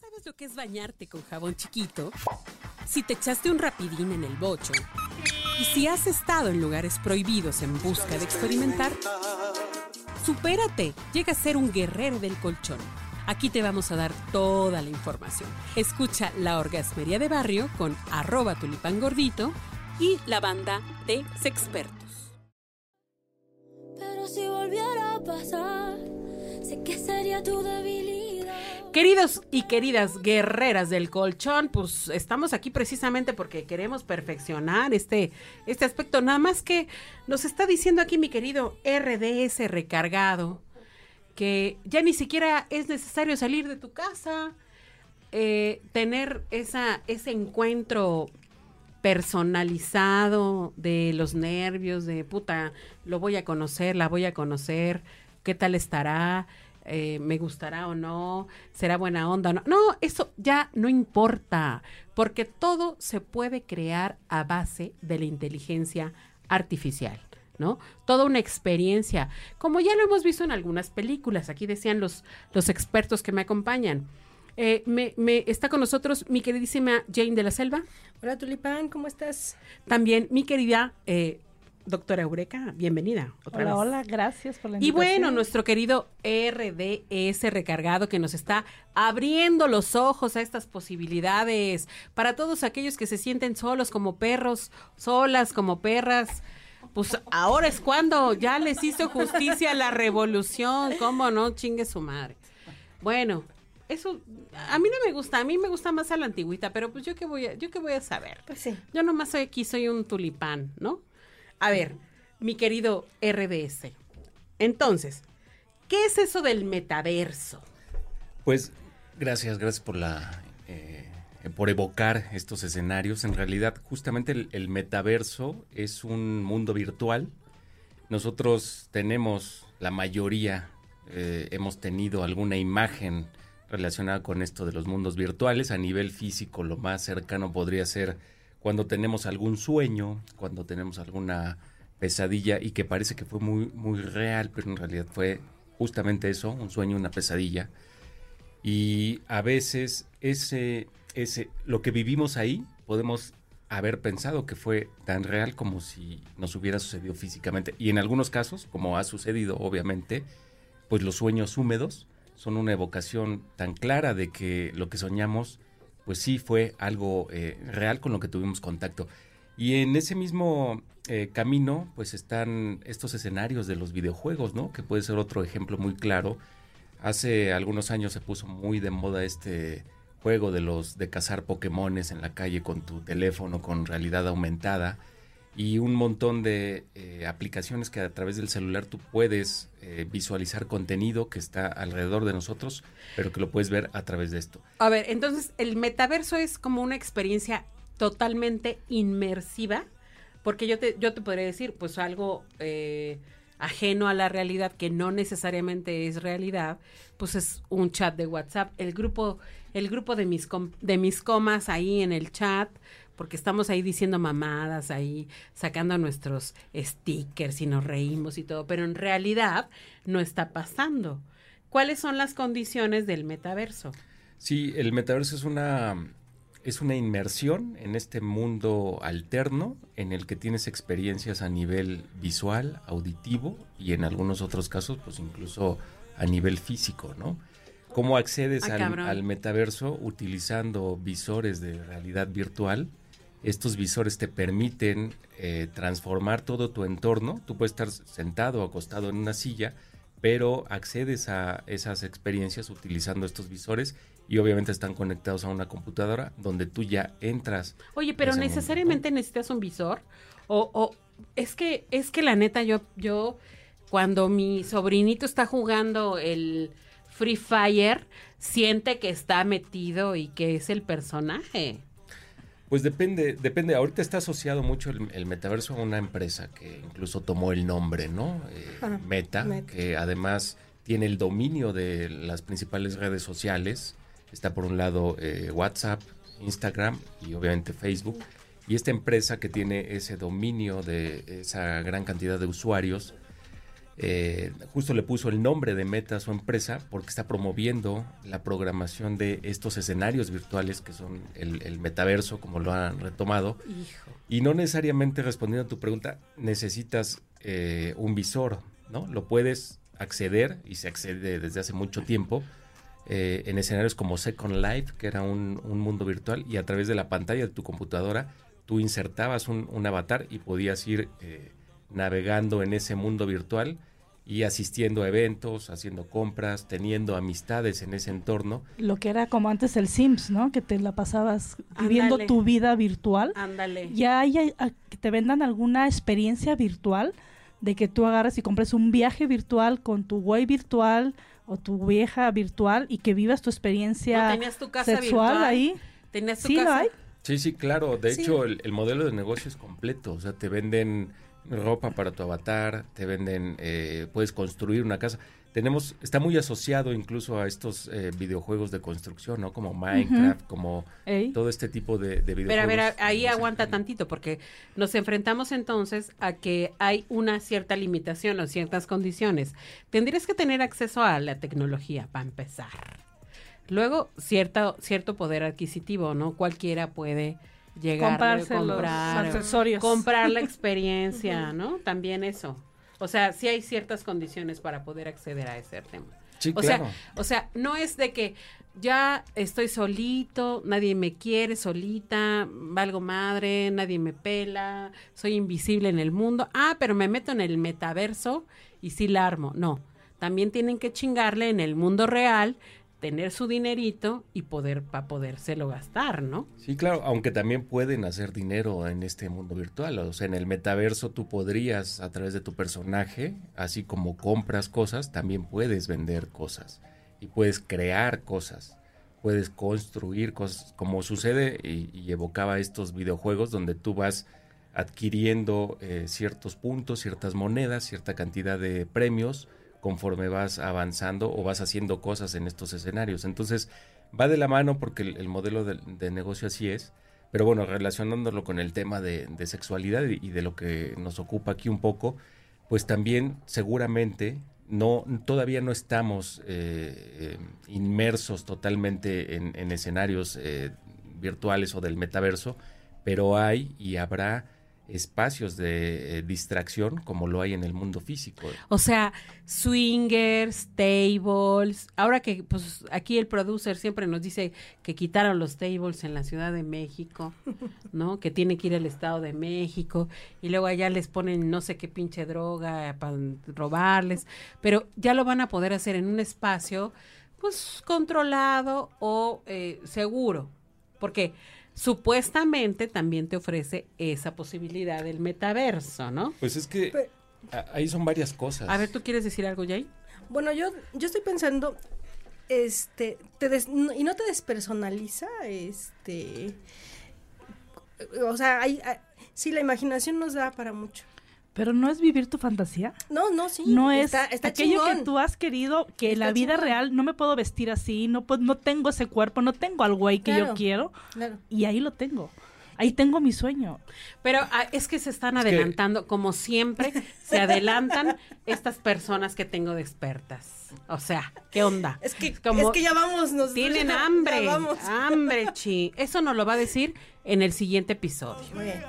sabes lo que es bañarte con jabón chiquito? Si te echaste un rapidín en el bocho y si has estado en lugares prohibidos en busca de experimentar, supérate, llega a ser un guerrero del colchón. Aquí te vamos a dar toda la información. Escucha La Orgasmería de Barrio con arroba tulipangordito y la banda de Sexpertos. Pero si volviera a pasar, sé que sería tu debilidad. Queridos y queridas guerreras del colchón, pues estamos aquí precisamente porque queremos perfeccionar este, este aspecto. Nada más que nos está diciendo aquí mi querido RDS recargado que ya ni siquiera es necesario salir de tu casa, eh, tener esa, ese encuentro personalizado de los nervios, de puta, lo voy a conocer, la voy a conocer, qué tal estará, eh, me gustará o no, será buena onda o no. No, eso ya no importa, porque todo se puede crear a base de la inteligencia artificial. ¿no? Toda una experiencia, como ya lo hemos visto en algunas películas, aquí decían los, los expertos que me acompañan. Eh, me, me, está con nosotros mi queridísima Jane de la Selva. Hola Tulipán, ¿cómo estás? También mi querida eh, doctora Eureka, bienvenida. Otra hola, vez. hola, gracias por la invitación. Y bueno, nuestro querido RDS recargado que nos está abriendo los ojos a estas posibilidades para todos aquellos que se sienten solos como perros, solas como perras pues ahora es cuando ya les hizo justicia la revolución, ¿cómo no? Chingue su madre. Bueno, eso a mí no me gusta, a mí me gusta más a la antigüita, pero pues yo qué voy a, yo qué voy a saber. Pues sí. Yo nomás soy aquí, soy un tulipán, ¿no? A ver, mi querido RDS. Entonces, ¿qué es eso del metaverso? Pues gracias, gracias por la eh, por evocar estos escenarios. En realidad, justamente el, metaverso es un mundo virtual. Nosotros tenemos, la mayoría, eh, hemos tenido alguna imagen relacionada con esto de los mundos virtuales. A nivel físico, lo más cercano podría ser cuando tenemos algún sueño, cuando tenemos alguna pesadilla y que parece que fue muy, muy real, pero en realidad fue justamente eso, un sueño, una pesadilla. Y a veces ese ese, lo que vivimos ahí podemos haber pensado que fue tan real como si nos hubiera sucedido físicamente. Y en algunos casos, como ha sucedido obviamente, pues los sueños húmedos son una evocación tan clara de que lo que soñamos, pues sí fue algo eh, real con lo que tuvimos contacto. Y en ese mismo eh, camino, pues están estos escenarios de los videojuegos, ¿no? Que puede ser otro ejemplo muy claro. Hace algunos años se puso muy de moda este juego de los de cazar Pokémones en la calle con tu teléfono con realidad aumentada y un montón de eh, aplicaciones que a través del celular tú puedes eh, visualizar contenido que está alrededor de nosotros, pero que lo puedes ver a través de esto. A ver, entonces el metaverso es como una experiencia totalmente inmersiva, porque yo te, yo te podría decir, pues algo eh, ajeno a la realidad, que no necesariamente es realidad, pues es un chat de WhatsApp. El grupo el grupo de mis, de mis comas ahí en el chat, porque estamos ahí diciendo mamadas, ahí sacando nuestros stickers y nos reímos y todo, pero en realidad no está pasando. ¿Cuáles son las condiciones del metaverso? Sí, el metaverso es una es una inmersión en este mundo alterno en el que tienes experiencias a nivel visual, auditivo y en algunos otros casos pues incluso a nivel físico, ¿no? ¿Cómo accedes Ah, al, metaverso utilizando visores de realidad virtual? Estos visores te permiten eh, transformar todo tu entorno. Tú puedes estar sentado o acostado en una silla, pero accedes a esas experiencias utilizando estos visores y obviamente están conectados a una computadora donde tú ya entras. Oye, pero mundo, necesariamente necesitas un visor o, o es que es que la neta yo yo cuando mi sobrinito está jugando el Free Fire siente que está metido y que es el personaje. Pues depende, depende. Ahorita está asociado mucho el, el metaverso a una empresa que incluso tomó el nombre, ¿no? Eh, Meta, Meta. que además tiene el dominio de las principales redes sociales. Está por un lado eh, WhatsApp, Instagram y obviamente Facebook. Y esta empresa que tiene ese dominio de esa gran cantidad de usuarios, eh, justo le puso el nombre de Meta a su empresa porque está promoviendo la programación de estos escenarios virtuales que son el, el metaverso, como lo han retomado. Hijo. Y no necesariamente respondiendo a tu pregunta, necesitas eh, un visor, ¿no? Lo puedes acceder y se accede desde hace mucho tiempo eh, en escenarios como Second Life, que era un, un mundo virtual, y a través de la pantalla de tu computadora tú insertabas un, un avatar y podías ir eh, navegando en ese mundo virtual y asistiendo a eventos, haciendo compras, teniendo amistades en ese entorno. Lo que era como antes el Sims, ¿no? Que te la pasabas viviendo tu vida virtual. Ándale. Ya hay a- que te vendan alguna experiencia virtual de que tú agarres y compres un viaje virtual con tu güey virtual o tu vieja virtual y que vivas tu ¿No experiencia tenías tu casa sexual virtual? ahí. ¿Tenías tu Sí, lo casa? hay. Sí, sí, claro. De Sí. hecho, el, el modelo de negocio es completo. O sea, te venden ropa para tu avatar, te venden, eh, puedes construir una casa. Tenemos, está muy asociado incluso a estos eh, videojuegos de construcción, ¿no? Como Minecraft, como Ey. todo este tipo de, de videojuegos. Pero a ver, ahí aguanta tantito, porque nos enfrentamos entonces a que hay una cierta limitación o ciertas condiciones. Tendrías que tener acceso a la tecnología para empezar. Luego, cierta, cierto poder adquisitivo, ¿no? Cualquiera puede llegar Comprarse los comprar, accesorios. comprar la experiencia, ¿no? También eso. O sea, sí hay ciertas condiciones para poder acceder a ese tema. Sí, O claro. sea, o sea, no es de que ya estoy solito, nadie me quiere solita, valgo madre, nadie me pela, soy invisible en el mundo. Ah, pero me meto en el metaverso y sí la armo. No, también tienen que chingarle en el mundo real, tener su dinerito y poder para podérselo gastar, ¿no? Sí, claro, aunque también pueden hacer dinero en este mundo virtual. O sea, en el metaverso tú podrías, a través de tu personaje, así como compras cosas, también puedes vender cosas y puedes crear cosas, puedes construir cosas, como sucede y, evocaba estos videojuegos donde tú vas adquiriendo eh, ciertos puntos, ciertas monedas, cierta cantidad de premios conforme vas avanzando o vas haciendo cosas en estos escenarios. Entonces, va de la mano porque el, el modelo de, negocio así es. Pero bueno, relacionándolo con el tema de, sexualidad y, de lo que nos ocupa aquí un poco, pues también seguramente no todavía no estamos eh, eh, inmersos totalmente en, en escenarios eh, virtuales o del metaverso, pero hay y habrá espacios de eh, distracción como lo hay en el mundo físico. O sea, swingers, tables. Ahora que pues aquí el producer siempre nos dice que quitaron los tables en la Ciudad de México, ¿no? Que tiene que ir al Estado de México y luego allá les ponen no sé qué pinche droga para robarles, pero ya lo van a poder hacer en un espacio pues controlado o eh, seguro, porque supuestamente también te ofrece esa posibilidad del metaverso, ¿no? Pues es que ahí son varias cosas. A ver, ¿tú quieres decir algo, Jay? Bueno, yo, yo estoy pensando, este, te des- no- y no te despersonaliza, este, o sea, hay, hay- sí, la imaginación nos da para mucho. Pero no es vivir tu fantasía. No, no, sí. no es está, está aquello que tú has querido, que en la vida chingón. real no me puedo vestir así, no, no tengo ese cuerpo, no tengo al güey que yo quiero. Claro. Y ahí lo tengo. Ahí tengo mi sueño. Pero ah, es que se están Es que- adelantando, como siempre, se adelantan estas personas que tengo de expertas. O sea, ¿qué onda? Es que, Como es que ya vamos, nos Tienen ya hambre, vamos. hambre, chi. Eso nos lo va a decir en el siguiente episodio. Muy bien.